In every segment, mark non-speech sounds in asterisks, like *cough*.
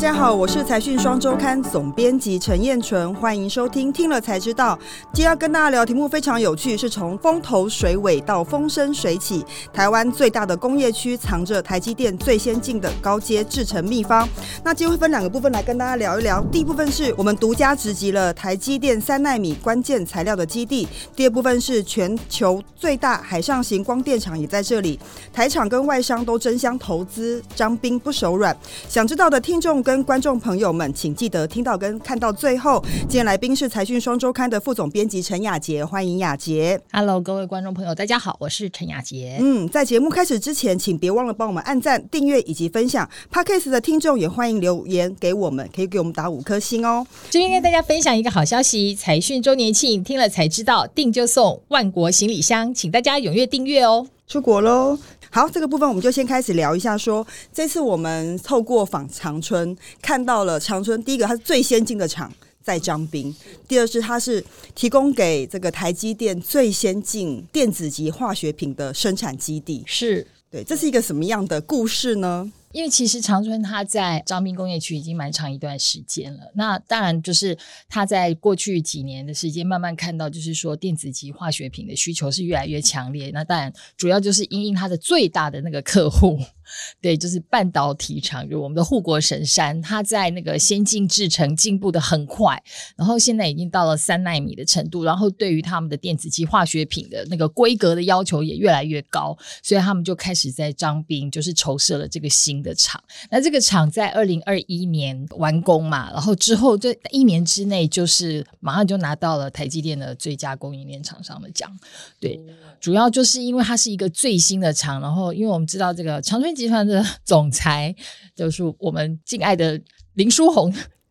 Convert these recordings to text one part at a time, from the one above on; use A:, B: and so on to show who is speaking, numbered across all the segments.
A: 大家好，我是财讯双周刊总编辑陈燕纯，欢迎收听。听了才知道，今天要跟大家聊题目非常有趣，是从风头水尾到风生水起，台湾最大的工业区藏着台积电最先进的高阶制程秘方。那今天会分两个部分来跟大家聊一聊。第一部分是我们独家直击了台积电三纳米关键材料的基地，第二部分是全球最大海上型光电厂也在这里，台厂跟外商都争相投资，张兵不手软。想知道的听众跟观众朋友们，请记得听到跟看到最后。今天来宾是财讯双周刊的副总编辑陈雅杰，欢迎雅杰。
B: Hello，各位观众朋友，大家好，我是陈雅杰。
A: 嗯，在节目开始之前，请别忘了帮我们按赞、订阅以及分享。Podcast 的听众也欢迎留言给我们，可以给我们打五颗星哦。
B: 这边跟大家分享一个好消息，财讯周年庆，听了才知道，订就送万国行李箱，请大家踊跃订阅哦。
A: 出国喽！好，这个部分我们就先开始聊一下说这次我们透过访长春，看到了长春第一个它是最先进的厂在张滨，第二是它是提供给这个台积电最先进电子级化学品的生产基地。
B: 是
A: 对，这是一个什么样的故事呢？
B: 因为其实长春它在彰滨工业区已经蛮长一段时间了，那当然就是它在过去几年的时间慢慢看到，就是说电子级化学品的需求是越来越强烈。那当然主要就是因应它的最大的那个客户，对，就是半导体厂，就我们的护国神山，它在那个先进制程进步的很快，然后现在已经到了三纳米的程度，然后对于他们的电子级化学品的那个规格的要求也越来越高，所以他们就开始在张滨就是筹设了这个新的厂。那这个厂在二零二一年完工嘛，然后之后这一年之内就是马上就拿到了台积电的最佳供应链厂商的奖。对，主要就是因为它是一个最新的厂，然后因为我们知道这个长春集团的总裁就是我们敬爱的林书红。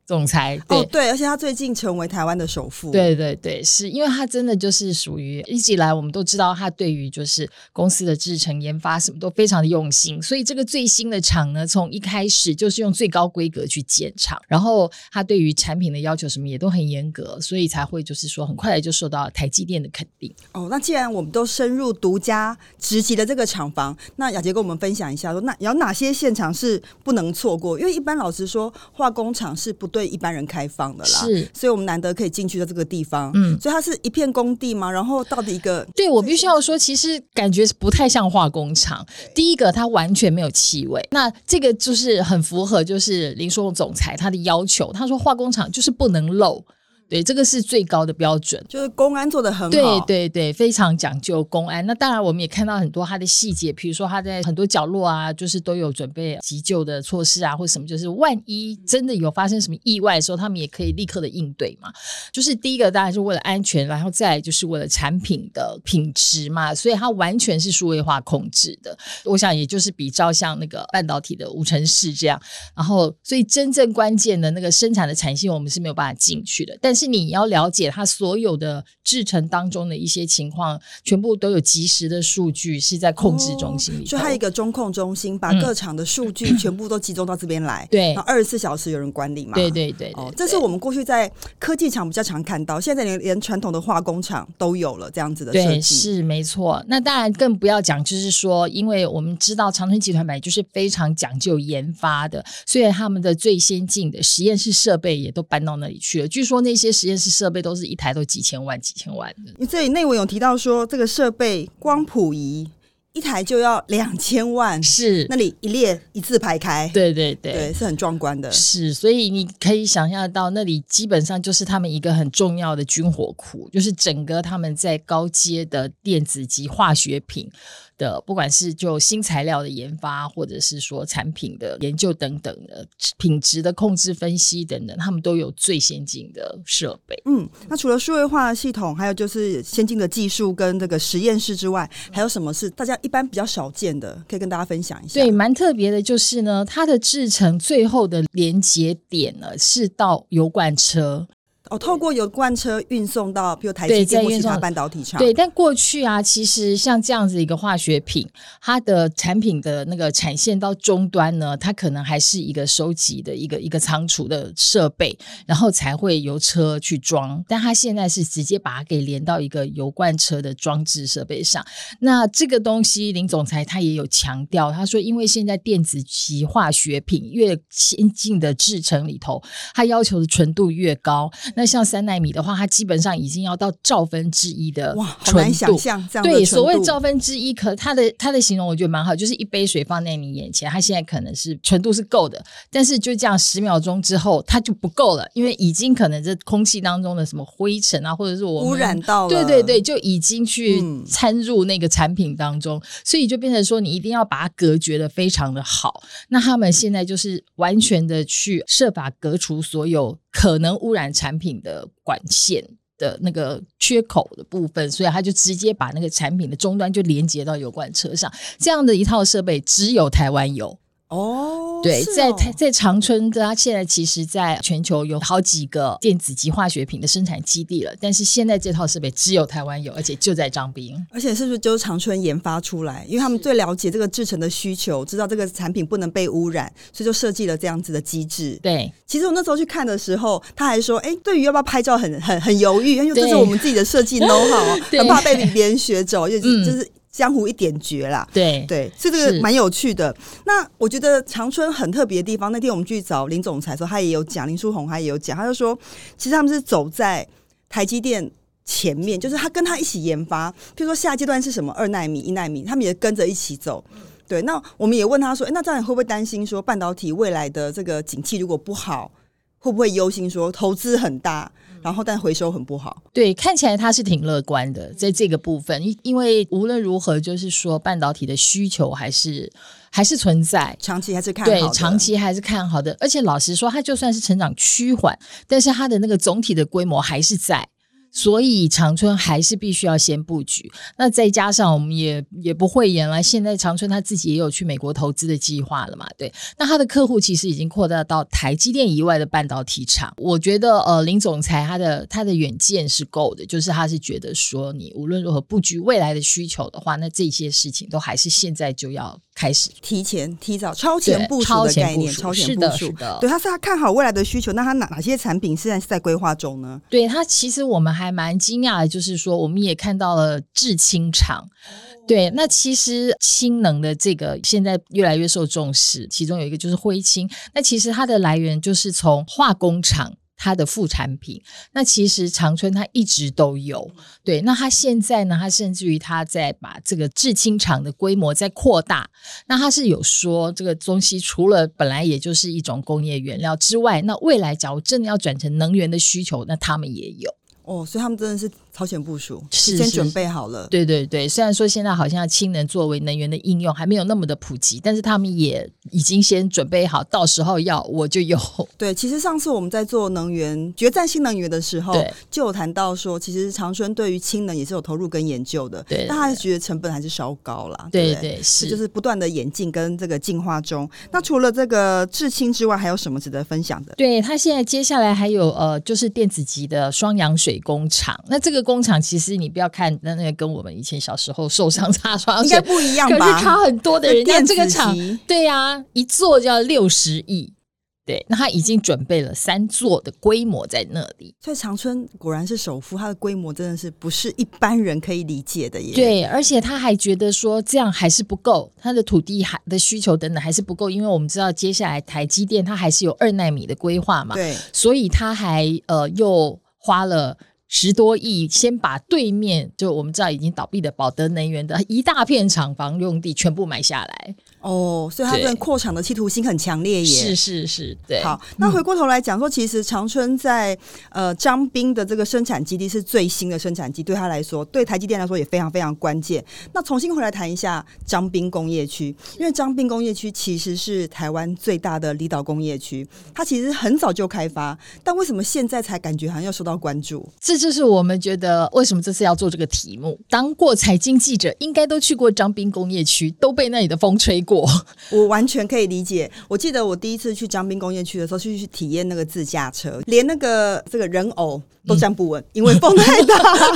B: 总裁，对。
A: 哦，对，而且他最近成为台湾的首富。，
B: 对对对，是因为他真的就是属于一直以来我们都知道他对于就是公司的制程研发什么都非常的用心，所以这个最新的厂呢，从一开始就是用最高规格去建厂，然后他对于产品的要求什么也都很严格，所以才会就是说很快的就受到台积电的肯定。
A: 哦，那既然我们都深入独家直击的这个厂房，那雅杰跟我们分享一下说，那有哪些现场是不能错过？因为一般老实说，化工厂是不对一般人开放的啦，
B: 是。
A: 所以我们难得可以进去的这个地方，
B: 嗯。
A: 所以它是一片工地嘛，然后到底一个
B: 对我必须要说，其实感觉不太像化工厂。第一个，它完全没有气味，那这个就是很符合就是林书荣总裁他的要求。他说化工厂就是不能漏，对，这个是最高的标准。
A: 就是公安做的很好，
B: 对对对，非常讲究公安。那当然，我们也看到很多它的细节，比如说它在很多角落啊，就是都有准备急救的措施啊，或什么，就是万一真的有发生什么意外的时候，他们也可以立刻的应对嘛。就是第一个当然是为了安全，然后再来就是为了产品的品质嘛，所以它完全是数位化控制的。我想也就是比照像那个半导体的无尘室这样，然后所以真正关键的那个生产的产线我们是没有办法进去的，但是你要了解它所有的制程当中的一些情况，全部都有及时的数据是在控制中心里头。
A: 所以它一个中控中心，把
B: 嗯
A: 各厂的数据全部都集中到这边来，
B: 对
A: 二十四小时有人管理嘛，
B: 对对对对
A: 哦，这是我们过去在科技厂比较常看到，现在连连传统的化工厂都有了这样子的设
B: 对，
A: 计。
B: 是没错。那当然更不要讲，就是说，因为我们知道长春集团本来就是非常讲究研发的，所以他们的最先进的实验室设备也都搬到那里去了。据说那些实验室设备都是一台都几千万、几千万的。
A: 因为这里内文有提到说，这个设备光谱仪一台就要两千万，
B: 是，
A: 那里一列一字排开，
B: 对对对。
A: 对，是很壮观的。
B: 是，所以你可以想象到，那里基本上就是他们一个很重要的军火库，就是整个他们在高阶的电子及化学品的，不管是就新材料的研发，或者是说产品的研究等等的品质的控制、分析等等，他们都有最先进的设备。
A: 嗯，那除了数位化系统，还有就是先进的技术跟这个实验室之外，还有什么是大家一般比较少见的？可以跟大家分享一下。
B: 对，蛮特别的，就是呢，它的制成最后的连接点呢是到油罐车。
A: 哦，透过油罐车运送到比如台
B: 对
A: 积电或其他半导体厂，
B: 对，但过去啊，其实像这样子一个化学品，它的产品的那个产线到终端呢，它可能还是一个收集的一个一个仓储的设备，然后才会由车去装。但它现在是直接把它给连到一个油罐车的装置设备上。那这个东西，林总裁他也有强调，他说，因为现在电子级化学品越先进的制成里头，它要求的纯度越高。那像三纳米的话，它基本上已经要到兆分之一的
A: 哇，好
B: 纯
A: 难想
B: 度。
A: 象这样
B: 对，所谓兆分之一，可它的它的形容我觉得蛮好，就是一杯水放在你眼前，它现在可能是纯度是够的，但是就这样十秒钟之后，它就不够了，因为已经可能这空气当中的什么灰尘啊，或者是我
A: 污染到了，
B: 对对对，就已经去
A: 嗯
B: 掺入那个产品当中，所以就变成说你一定要把它隔绝的非常的好。那他们现在就是完全的去设法隔除所有可能污染产品的管线。的那个缺口的部分，所以他就直接把那个产品的终端就连接到油罐车上，这样的一套设备只有台湾有。
A: 哦，
B: 对，
A: 哦
B: 在台在长春，它现在其实在全球有好几个电子及化学品的生产基地了，但是现在这套设备只有台湾有，而且就在张斌。
A: 而且是不是就是长春研发出来？因为他们最了解这个制成的需求，知道这个产品不能被污染，所以就设计了这样子的机制。
B: 对
A: 其实我那时候去看的时候，他还说：“哎、对于要不要拍照很很很犹豫，因为这是我们自己的设计 *laughs* know how，很怕被别人学走，因为
B: 嗯
A: 就是江湖一点绝啦。”
B: 对
A: 对，所以这个蛮有趣的。那我觉得长春很特别的地方，那天我们去找林总裁的时候，他也有讲，林书红他也有讲，他就说，其实他们是走在台积电前面，就是他跟他一起研发，譬如说下阶段是什么二纳米、一纳米，他们也跟着一起走。对，那我们也问他说，诶那这样你会不会担心说半导体未来的这个景气如果不好，会不会忧心说投资很大，然后但回收很不好？
B: 对，看起来他是挺乐观的，在这个部分，因因为无论如何，就是说半导体的需求还是还是存在。
A: 长期还是看好的。
B: 对，长期还是看好的，而且老实说，它就算是成长趋缓，但是它的那个总体的规模还是在，所以长春还是必须要先布局。那再加上我们也也不会言了，现在长春他自己也有去美国投资的计划了嘛？对，那他的客户其实已经扩大到台积电以外的半导体厂。我觉得呃，林总裁他的他的远见是够的，就是他是觉得说，你无论如何布局未来的需求的话，那这些事情都还是现在就要开始
A: 提前、提早、超前
B: 对
A: 部署的概念，超前部署
B: 的是的
A: 对，他是他看好未来的需求，那他哪哪些产品现在是在规划中呢？
B: 对他，其实我们还蛮惊讶的，就是说我们也看到了制氢厂。对，那其实氢能的这个现在越来越受重视，其中有一个就是灰氢。那其实它的来源就是从化工厂。它的副产品，那其实长春它一直都有，对。那它现在呢，它甚至于它在把这个制氢厂的规模在扩大。那它是有说这个东西除了本来也就是一种工业原料之外，那未来假如真的要转成能源的需求，那他们也有。
A: 哦，所以他们真的是超前部署，
B: 是是
A: 先准备好了。
B: 对对对，虽然说现在好像氢能作为能源的应用还没有那么的普及，但是他们也已经先准备好，到时候要我就有。*laughs*
A: 对，其实上次我们在做能源决战新能源的时候，就有谈到说，其实长春对于氢能也是有投入跟研究的，
B: 对
A: 但他觉得成本还是稍高啦。
B: 对
A: 不对
B: 对是，
A: 就是不断的演进跟这个进化中。那除了这个制氢之外，还有什么值得分享的？
B: 对他现在接下来还有呃，就是电子级的双氧水工厂。那这个工厂其实你不要看那那个跟我们以前小时候受伤擦双氧水，
A: 应该不一样吧
B: 可是？差很多的。人家这个厂对呀、一做就要六十亿。对，那他已经准备了三座的规模在那里。
A: 所以长春果然是首富，它的规模真的是不是一般人可以理解的耶。
B: 对，而且他还觉得说这样还是不够，他的土地还的需求等等还是不够，因为我们知道接下来台积电它还是有二纳米的规划嘛，
A: 对，
B: 所以他还呃又花了。十多亿，先把对面就我们知道已经倒闭的宝德能源的一大片厂房用地全部买下来，
A: 哦，所以他
B: 对
A: 真的扩厂的企图心很强烈耶。
B: 是是是，对，
A: 好，那回过头来讲说，其实长春在呃张斌的这个生产基地是最新的生产基地，对他来说，对台积电来说也非常非常关键。那重新回来谈一下张斌工业区，因为张斌工业区其实是台湾最大的离岛工业区，它其实很早就开发，但为什么现在才感觉好像要受到关注？
B: 这就是我们觉得为什么这次要做这个题目。当过财经记者，应该都去过张斌工业区，都被那里的风吹过。*laughs*
A: 我完全可以理解。我记得我第一次去江滨工业区的时候，去去体验那个自驾车，连那个这个人偶都站不稳，因为风太大。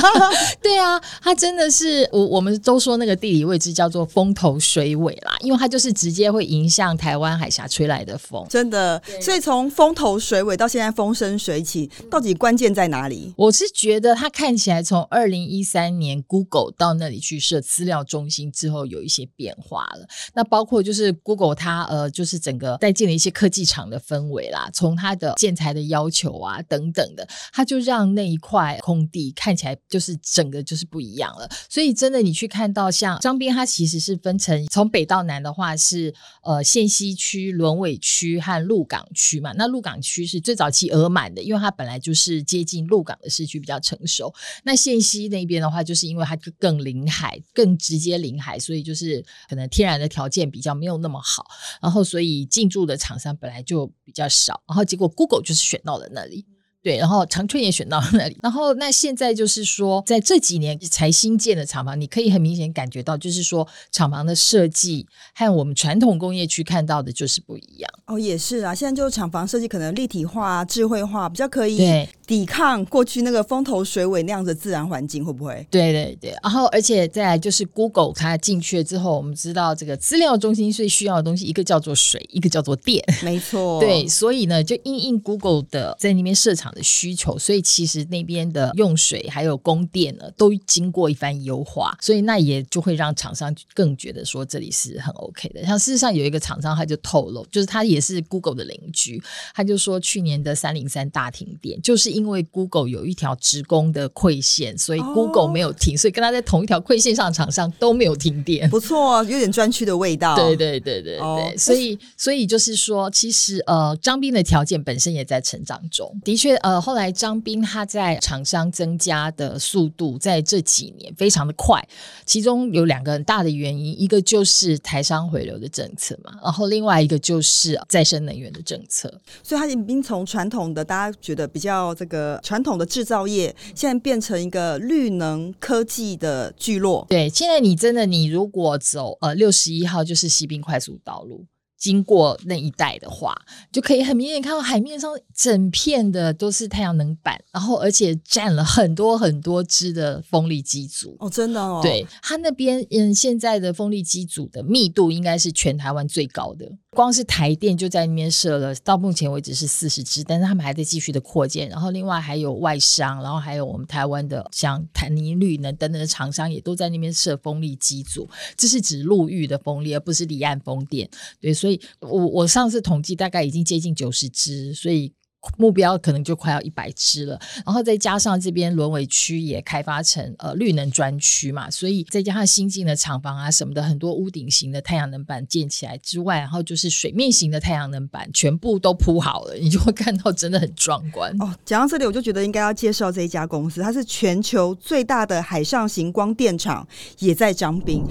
A: *laughs*
B: 对啊，它真的是我我们都说那个地理位置叫做风头水尾啦，因为它就是直接会迎向台湾海峡吹来的风。
A: 真的，所以从风头水尾到现在风生水起，到底关键在哪里？
B: 我是觉得它看起来从二零一三年 Google 到那里去设资料中心之后，有一些变化了。那包包括就是 Google 它呃，就是整个带进了一些科技厂的氛围啦，从它的建材的要求啊等等的，它就让那一块空地看起来就是整个就是不一样了。所以真的你去看到像张斌，它其实是分成从北到南的话是呃县西区、轮尾区和鹿港区嘛。那鹿港区是最早期额满的，因为它本来就是接近鹿港的市区比较成熟。那县西那边的话，就是因为它更临海、更直接临海，所以就是可能天然的条件比较没有那么好，然后所以进驻的厂商本来就比较少，然后结果 Google 就是选到了那里。对，然后长春也选到那里，然后那现在就是说，在这几年才新建的厂房，你可以很明显感觉到，就是说厂房的设计和我们传统工业区看到的就是不一样。
A: 哦，也是啊，现在就是厂房设计可能立体化、智慧化，比较可以
B: 对
A: 抵抗过去那个风头水尾那样的自然环境，会不会？
B: 对对对，然后而且再来就是 Google 它进去了之后，我们知道这个资料中心最需要的东西，一个叫做水，一个叫做电。
A: 没错，
B: 对，所以呢，就因应 Google 的在那边设厂的需求，所以其实那边的用水还有供电呢，都经过一番优化，所以那也就会让厂商更觉得说这里是很 OK 的。像事实上有一个厂商他就透露，就是他也是 Google 的邻居，他就说去年的三零三大停电，就是因为 Google 有一条职工的馈线，所以 Google 没有停，所以跟他在同一条馈线上的厂商都没有停电。
A: 不错，啊有点专区的味道。
B: 对对对对对，所以所以就是说，其实呃，张斌的条件本身也在成长中。的确，呃，后来张斌他在厂商增加的速度在这几年非常的快，其中有两个很大的原因，一个就是台商回流的政策嘛，然后另外一个就是再生能源的政策。
A: 所以他已经从传统的大家觉得比较这个传统的制造业，现在变成一个绿能科技的聚落。
B: 对，现在你真的你如果走呃六十一号就是西滨快速道路。经过那一带的话，就可以很明显看到海面上整片的都是太阳能板，然后而且占了很多很多只的风力机组。
A: 哦，真的哦。
B: 对，它那边嗯，现在的风力机组的密度应该是全台湾最高的。光是台电就在那边设了，到目前为止是四十支，但是他们还在继续的扩建。然后另外还有外商，然后还有我们台湾的像坦尼绿能等等的厂商也都在那边设风力机组。这是指陆域的风力，而不是离岸风电。对，所以我我上次统计大概已经接近九十支，所以。目标可能就快要一百只了，然后再加上这边轮尾区也开发成呃绿能专区嘛，所以再加上新进的厂房啊什么的，很多屋顶型的太阳能板建起来之外，然后就是水面型的太阳能板全部都铺好了，你就会看到真的很壮观
A: 哦。讲到这里，我就觉得应该要介绍这一家公司，它是全球最大的海上型光电厂，也在张滨。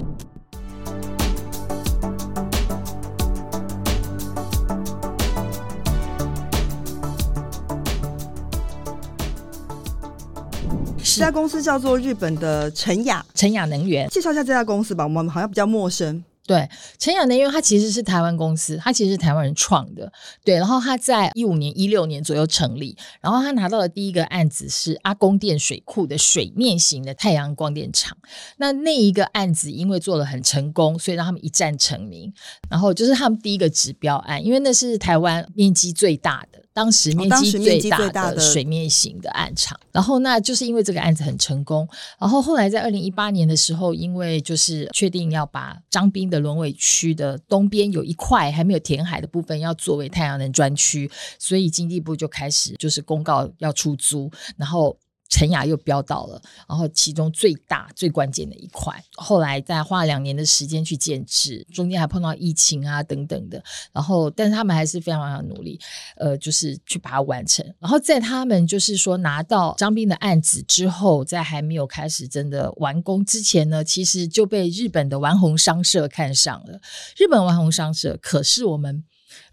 A: 这家公司叫做日本的晨雅，
B: 晨雅能源。
A: 介绍一下这家公司吧，我们好像比较陌生。
B: 对，晨雅能源它其实是台湾公司，他其实是台湾人创的。对，然后他在一五年、一六年左右成立，然后他拿到的第一个案子是阿公电水库的水面型的太阳光电厂。那那一个案子因为做的很成功，所以让他们一战成名。然后就是他们第一个指标案，因为那是台湾面积最大的。当时面积最大的水面型的暗场，然后那就是因为这个案子很成功，然后后来在二零一八年的时候，因为就是确定要把张滨的轮尾区的东边有一块还没有填海的部分要作为太阳能专区，所以经济部就开始就是公告要出租，然后。陈雅又飙到了，然后其中最大最关键的一块，后来再花了两年的时间去建制，中间还碰到疫情啊等等的，然后但是他们还是非常非常努力，呃，就是去把它完成。然后在他们就是说拿到张斌的案子之后，在还没有开始真的完工之前呢，其实就被日本的丸红商社看上了。日本丸红商社可是我们。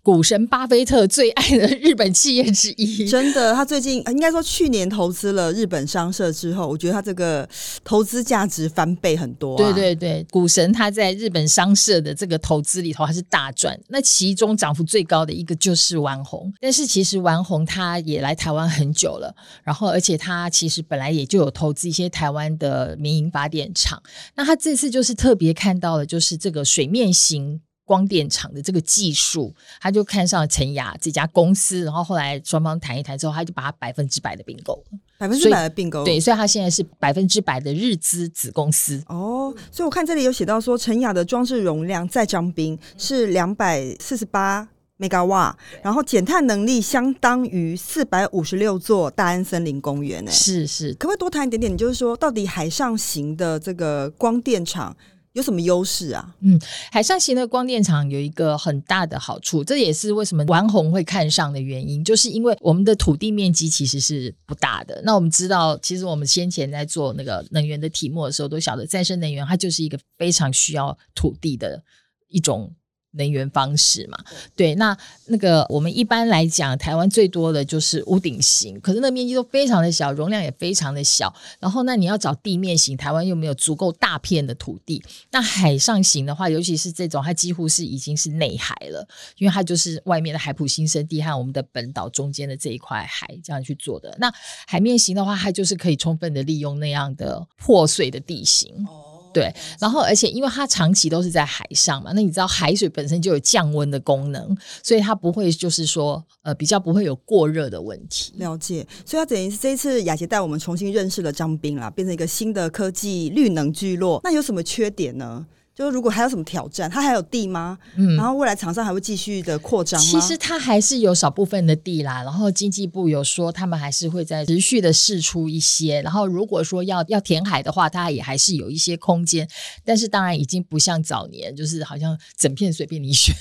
B: 股神巴菲特最爱的日本企业之一。
A: 真的，他最近应该说去年投资了日本商社之后，我觉得他这个投资价值翻倍很多、啊。
B: 对对对，股神他在日本商社的这个投资里头，还是大赚。那其中涨幅最高的一个就是丸红，但是其实丸红他也来台湾很久了，然后而且他其实本来也就有投资一些台湾的民营发电厂。那他这次就是特别看到了，就是这个水面型。光电厂的这个技术，他就看上了陈雅这家公司，然后后来双方谈一谈之后，他就把它百分之百的并购了。
A: 百分之百的并购，
B: 对，所以他现在是百分之百的日资子公司。
A: 哦，所以我看这里有写到说，陈雅的装置容量在张滨是两百四十八 mega 瓦，然后减碳能力相当于四百五十六座大安森林公园。哎，
B: 是是，
A: 可不可以多谈一点点？就是说，到底海上型的这个光电厂？有什么优势啊？
B: 嗯，海上型的光电厂有一个很大的好处，这也是为什么王红会看上的原因，就是因为我们的土地面积其实是不大的。那我们知道，其实我们先前在做那个能源的题目的时候，都晓得再生能源它就是一个非常需要土地的一种。能源方式嘛，对，那那个我们一般来讲，台湾最多的就是屋顶型，可是那面积都非常的小，容量也非常的小。然后，那你要找地面型，台湾又没有足够大片的土地。那海上型的话，尤其是这种，它几乎是已经是内海了，因为它就是外面的海普新生地和我们的本岛中间的这一块海这样去做的。那海面型的话，它就是可以充分的利用那样的破碎的地形。对，然后而且因为它长期都是在海上嘛，那你知道海水本身就有降温的功能，所以它不会就是说呃比较不会有过热的问题。
A: 了解，所以它等于是这一次雅杰带我们重新认识了张斌啦，变成一个新的科技绿能聚落。那有什么缺点呢？就是如果还有什么挑战，它还有地吗？嗯，然后未来厂商还会继续的扩张吗？
B: 其实它还是有少部分的地啦。然后经济部有说，他们还是会在持续的试出一些。然后如果说要要填海的话，它也还是有一些空间。但是当然已经不像早年，就是好像整片随便你选。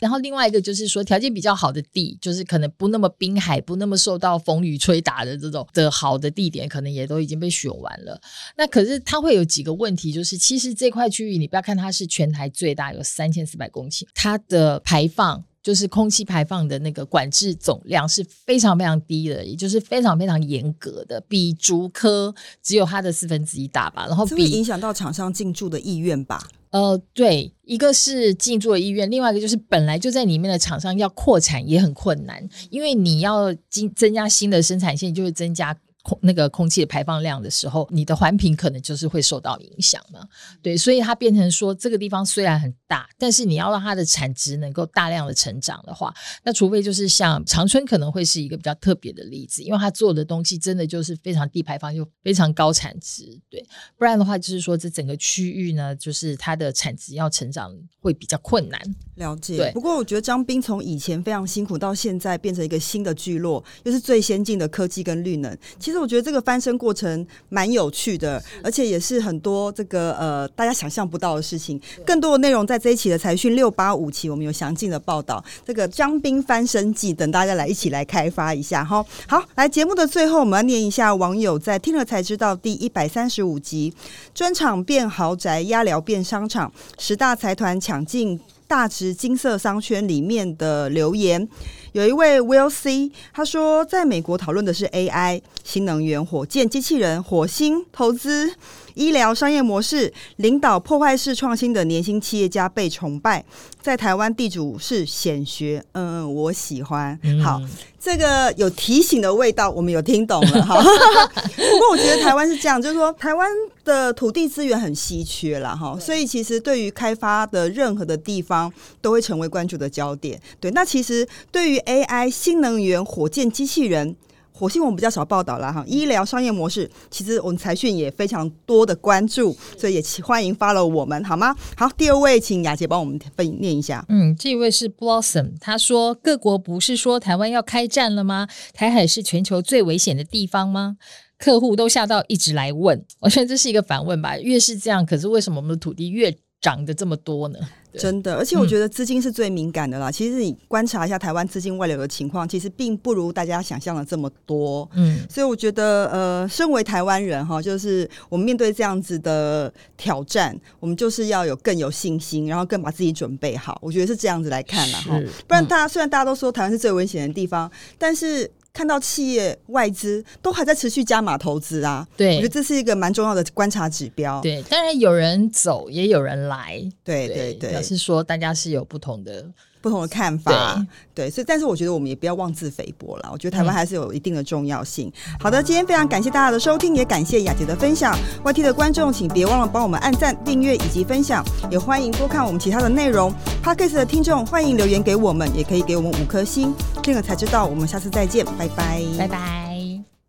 B: 然后另外一个就是说，条件比较好的地，就是可能不那么滨海，不那么受到风雨吹打的这种的好的地点，可能也都已经被选完了。那可是它会有几个问题，就是其实这块区域你不要看。它是全台最大，有三千四百公顷，它的排放就是空气排放的那个管制总量是非常非常低的，也就是非常非常严格的，比竹科只有它的四分之一大吧。然后比
A: 影响到厂商进驻的意愿吧？
B: 呃，对，一个是进驻的意愿，另外一个就是本来就在里面的厂商要扩产也很困难，因为你要增增加新的生产线，就会增加。那个空气的排放量的时候，你的环评可能就是会受到影响嘛？对，所以它变成说，这个地方虽然很大，但是你要让它的产值能够大量的成长的话，那除非就是像长春可能会是一个比较特别的例子，因为它做的东西真的就是非常低排放又非常高产值，对，不然的话就是说这整个区域呢，就是它的产值要成长会比较困难。
A: 了解，对。不过我觉得张斌从以前非常辛苦到现在变成一个新的聚落，又是最先进的科技跟绿能。其实我觉得这个翻身过程蛮有趣的，而且也是很多这个呃大家想象不到的事情。更多的内容在这一期的财讯六八五期，我们有详尽的报道。这个张斌翻身记，等大家来一起来开发一下哈。好，来节目的最后，我们要念一下网友在听了才知道第一百三十五集专场变豪宅，压聊变商场，十大财团抢进大直金色商圈里面的留言。有一位 Will C，他说，在美国讨论的是 AI、新能源、火箭、机器人、火星投资、医疗商业模式，领导破坏式创新的年轻企业家被崇拜。在台湾，地主是显学，嗯，我喜欢。好，这个有提醒的味道，我们有听懂了哈。*laughs* 不过我觉得台湾是这样，就是说台湾的土地资源很稀缺了哈，所以其实对于开发的任何的地方都会成为关注的焦点。对，那其实对于 AI、新能源、火箭、机器人。火星我们比较少报道了哈，医疗商业模式其实我们财讯也非常多的关注，所以也欢迎发了我们好吗？好，第二位请雅姐帮我们分念一下。
B: 嗯，这位是 Blossom，他说各国不是说台湾要开战了吗？台海是全球最危险的地方吗？客户都吓到一直来问，我觉得这是一个反问吧。越是这样，可是为什么我们的土地越涨得这么多呢？
A: 真的，而且我觉得资金是最敏感的啦。其实你观察一下台湾资金外流的情况，其实并不如大家想象的这么多。嗯，所以我觉得，呃，身为台湾人哈，就是我们面对这样子的挑战，我们就是要有更有信心，然后更把自己准备好。我觉得是这样子来看了哈。不然，大家虽然大家都说台湾是最危险的地方，但是。看到企业外资都还在持续加码投资啊，
B: 对，
A: 我觉得这是一个蛮重要的观察指标。
B: 对，当然有人走，也有人来，
A: 对对对，
B: 表示说大家是有不同的。
A: 不同的看法，对，所以但是我觉得我们也不要妄自菲薄了。我觉得台湾还是有一定的重要性。好的，今天非常感谢大家的收听，也感谢雅洁的分享。YT 的观众，请别忘了帮我们按赞、订阅以及分享，也欢迎多看我们其他的内容。Podcast 的听众欢迎留言给我们，也可以给我们五颗星。听了才知道，我们下次再见，拜拜，
B: 拜拜。